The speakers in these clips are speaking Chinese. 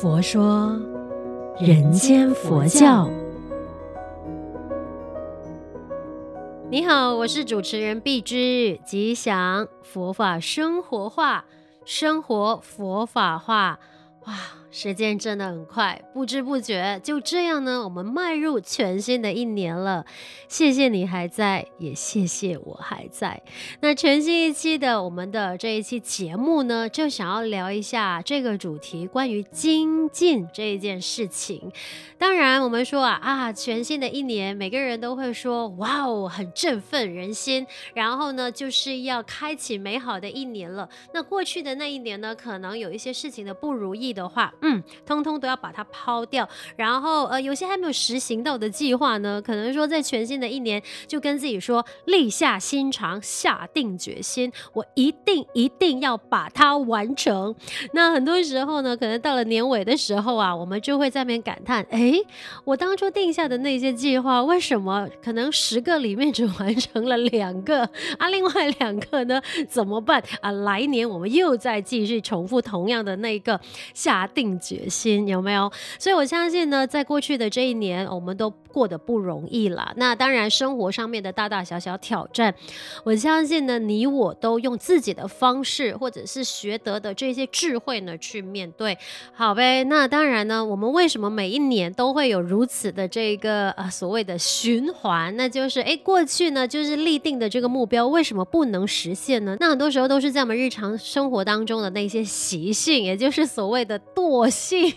佛说人间佛教。你好，我是主持人碧芝，吉祥佛法生活化，生活佛法化，哇！时间真的很快，不知不觉就这样呢，我们迈入全新的一年了。谢谢你还在，也谢谢我还在。那全新一期的我们的这一期节目呢，就想要聊一下这个主题，关于精进这一件事情。当然，我们说啊啊，全新的一年，每个人都会说哇哦，很振奋人心。然后呢，就是要开启美好的一年了。那过去的那一年呢，可能有一些事情的不如意的话。嗯，通通都要把它抛掉，然后呃，有些还没有实行到的计划呢，可能说在全新的一年就跟自己说，立下心肠，下定决心，我一定一定要把它完成。那很多时候呢，可能到了年尾的时候啊，我们就会在那边感叹，哎，我当初定下的那些计划，为什么可能十个里面只完成了两个啊？另外两个呢，怎么办 啊？来年我们又再继续重复同样的那个下定。决心有没有？所以我相信呢，在过去的这一年，我们都过得不容易了。那当然，生活上面的大大小小挑战，我相信呢，你我都用自己的方式，或者是学得的这些智慧呢，去面对。好呗，那当然呢，我们为什么每一年都会有如此的这个呃所谓的循环？那就是诶，过去呢就是立定的这个目标，为什么不能实现呢？那很多时候都是在我们日常生活当中的那些习性，也就是所谓的惰。惰性，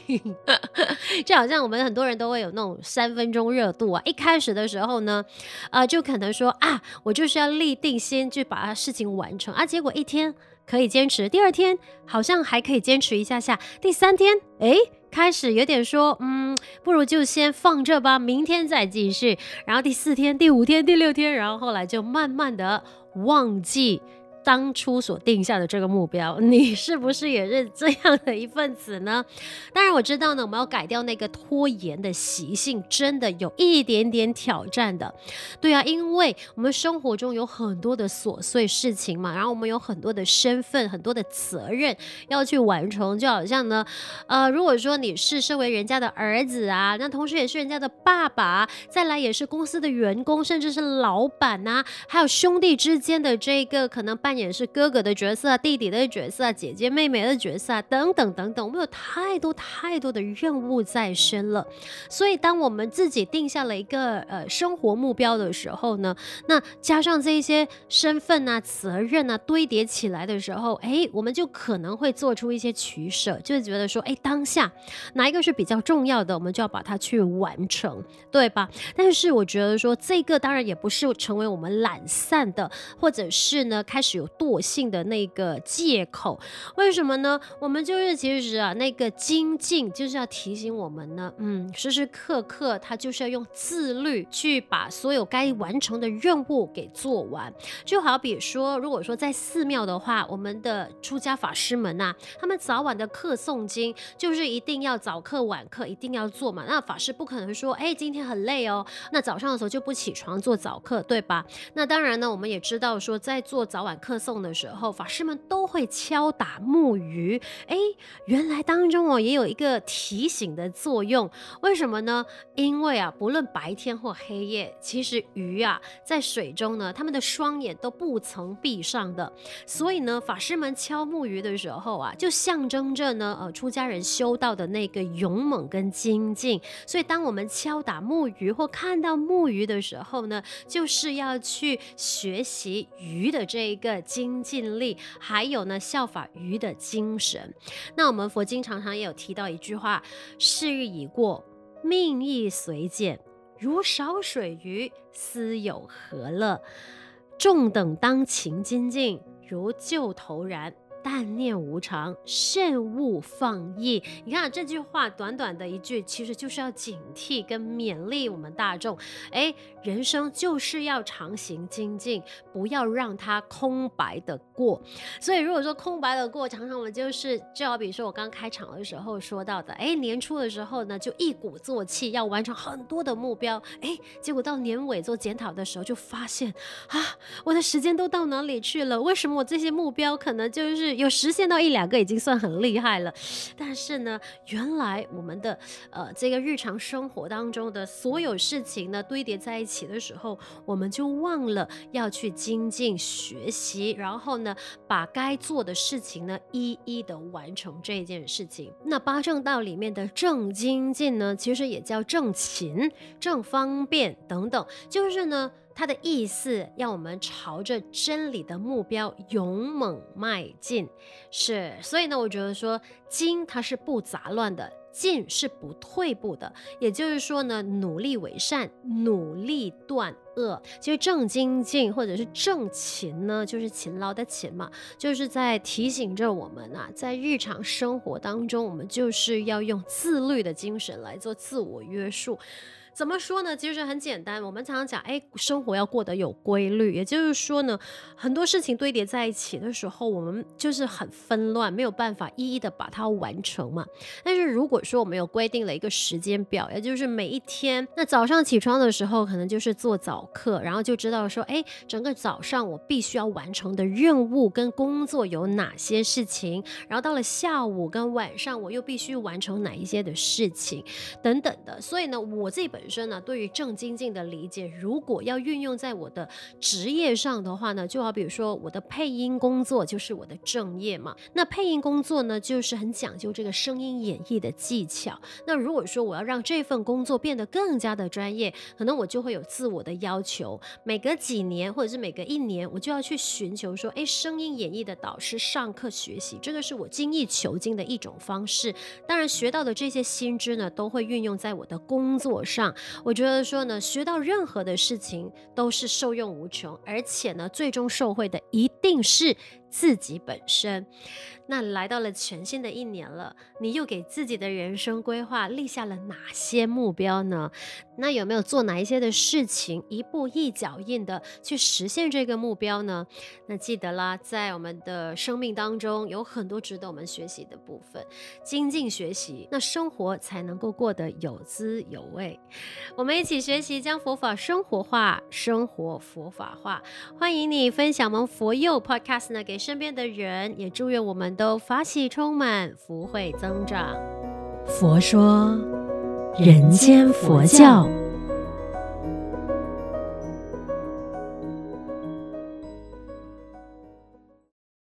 就好像我们很多人都会有那种三分钟热度啊。一开始的时候呢，呃，就可能说啊，我就是要立定心去把事情完成啊。结果一天可以坚持，第二天好像还可以坚持一下下，第三天哎，开始有点说，嗯，不如就先放这吧，明天再继续。然后第四天、第五天、第六天，然后后来就慢慢的忘记。当初所定下的这个目标，你是不是也是这样的一份子呢？当然我知道呢，我们要改掉那个拖延的习性，真的有一点点挑战的。对啊，因为我们生活中有很多的琐碎事情嘛，然后我们有很多的身份、很多的责任要去完成。就好像呢，呃，如果说你是身为人家的儿子啊，那同时也是人家的爸爸，再来也是公司的员工，甚至是老板呐、啊，还有兄弟之间的这个可能也是哥哥的角色啊，弟弟的角色啊，姐姐妹妹的角色，等等等等，我们有太多太多的任务在身了。所以，当我们自己定下了一个呃生活目标的时候呢，那加上这一些身份啊、责任啊堆叠起来的时候，哎，我们就可能会做出一些取舍，就是觉得说，哎，当下哪一个是比较重要的，我们就要把它去完成，对吧？但是我觉得说，这个当然也不是成为我们懒散的，或者是呢开始有。惰性的那个借口，为什么呢？我们就是其实啊，那个精进就是要提醒我们呢，嗯，时时刻刻他就是要用自律去把所有该完成的任务给做完。就好比说，如果说在寺庙的话，我们的出家法师们呐、他们早晚的课诵经就是一定要早课晚课一定要做嘛。那法师不可能说，哎，今天很累哦，那早上的时候就不起床做早课，对吧？那当然呢，我们也知道说，在做早晚课。送的时候，法师们都会敲打木鱼。哎，原来当中哦也有一个提醒的作用。为什么呢？因为啊，不论白天或黑夜，其实鱼啊在水中呢，他们的双眼都不曾闭上的。所以呢，法师们敲木鱼的时候啊，就象征着呢，呃，出家人修道的那个勇猛跟精进。所以，当我们敲打木鱼或看到木鱼的时候呢，就是要去学习鱼的这一个。精进力，还有呢，效法鱼的精神。那我们佛经常常也有提到一句话：“是日已过，命亦随减，如少水鱼，斯有何乐？众等当勤精进，如旧头然。”但念无常，慎勿放逸。你看这句话，短短的一句，其实就是要警惕跟勉励我们大众。哎，人生就是要常行精进，不要让它空白的过。所以如果说空白的过，常常我们就是，就好比说我刚开场的时候说到的，哎，年初的时候呢，就一鼓作气要完成很多的目标，哎，结果到年尾做检讨的时候，就发现啊，我的时间都到哪里去了？为什么我这些目标可能就是有实现到一两个已经算很厉害了。但是呢，原来我们的呃这个日常生活当中的所有事情呢堆叠在一起的时候，我们就忘了要去精进学习，然后呢把该做的事情呢一一的完成这件事情。那八正道里面的正精进呢，其实也叫正勤、正方便等等，就是呢。它的意思要我们朝着真理的目标勇猛迈进，是，所以呢，我觉得说精它是不杂乱的，进是不退步的，也就是说呢，努力为善，努力断恶。其实正精进或者是正勤呢，就是勤劳的勤嘛，就是在提醒着我们啊，在日常生活当中，我们就是要用自律的精神来做自我约束。怎么说呢？其实很简单，我们常常讲，哎，生活要过得有规律。也就是说呢，很多事情堆叠在一起的时候，我们就是很纷乱，没有办法一一的把它完成嘛。但是如果说我们有规定了一个时间表，也就是每一天，那早上起床的时候，可能就是做早课，然后就知道说，哎，整个早上我必须要完成的任务跟工作有哪些事情，然后到了下午跟晚上，我又必须完成哪一些的事情，等等的。所以呢，我这本。本身呢，对于正精进的理解，如果要运用在我的职业上的话呢，就好比如说我的配音工作就是我的正业嘛。那配音工作呢，就是很讲究这个声音演绎的技巧。那如果说我要让这份工作变得更加的专业，可能我就会有自我的要求，每隔几年或者是每隔一年，我就要去寻求说，哎，声音演绎的导师上课学习，这个是我精益求精的一种方式。当然，学到的这些新知呢，都会运用在我的工作上。我觉得说呢，学到任何的事情都是受用无穷，而且呢，最终受惠的一定是自己本身。那来到了全新的一年了，你又给自己的人生规划立下了哪些目标呢？那有没有做哪一些的事情，一步一脚印的去实现这个目标呢？那记得啦，在我们的生命当中有很多值得我们学习的部分，精进学习，那生活才能够过得有滋有味。我们一起学习，将佛法生活化，生活佛法化。欢迎你分享我们佛佑 Podcast 呢给，身边的人，也祝愿我们。都法喜充满，福慧增长。佛说，人间佛教。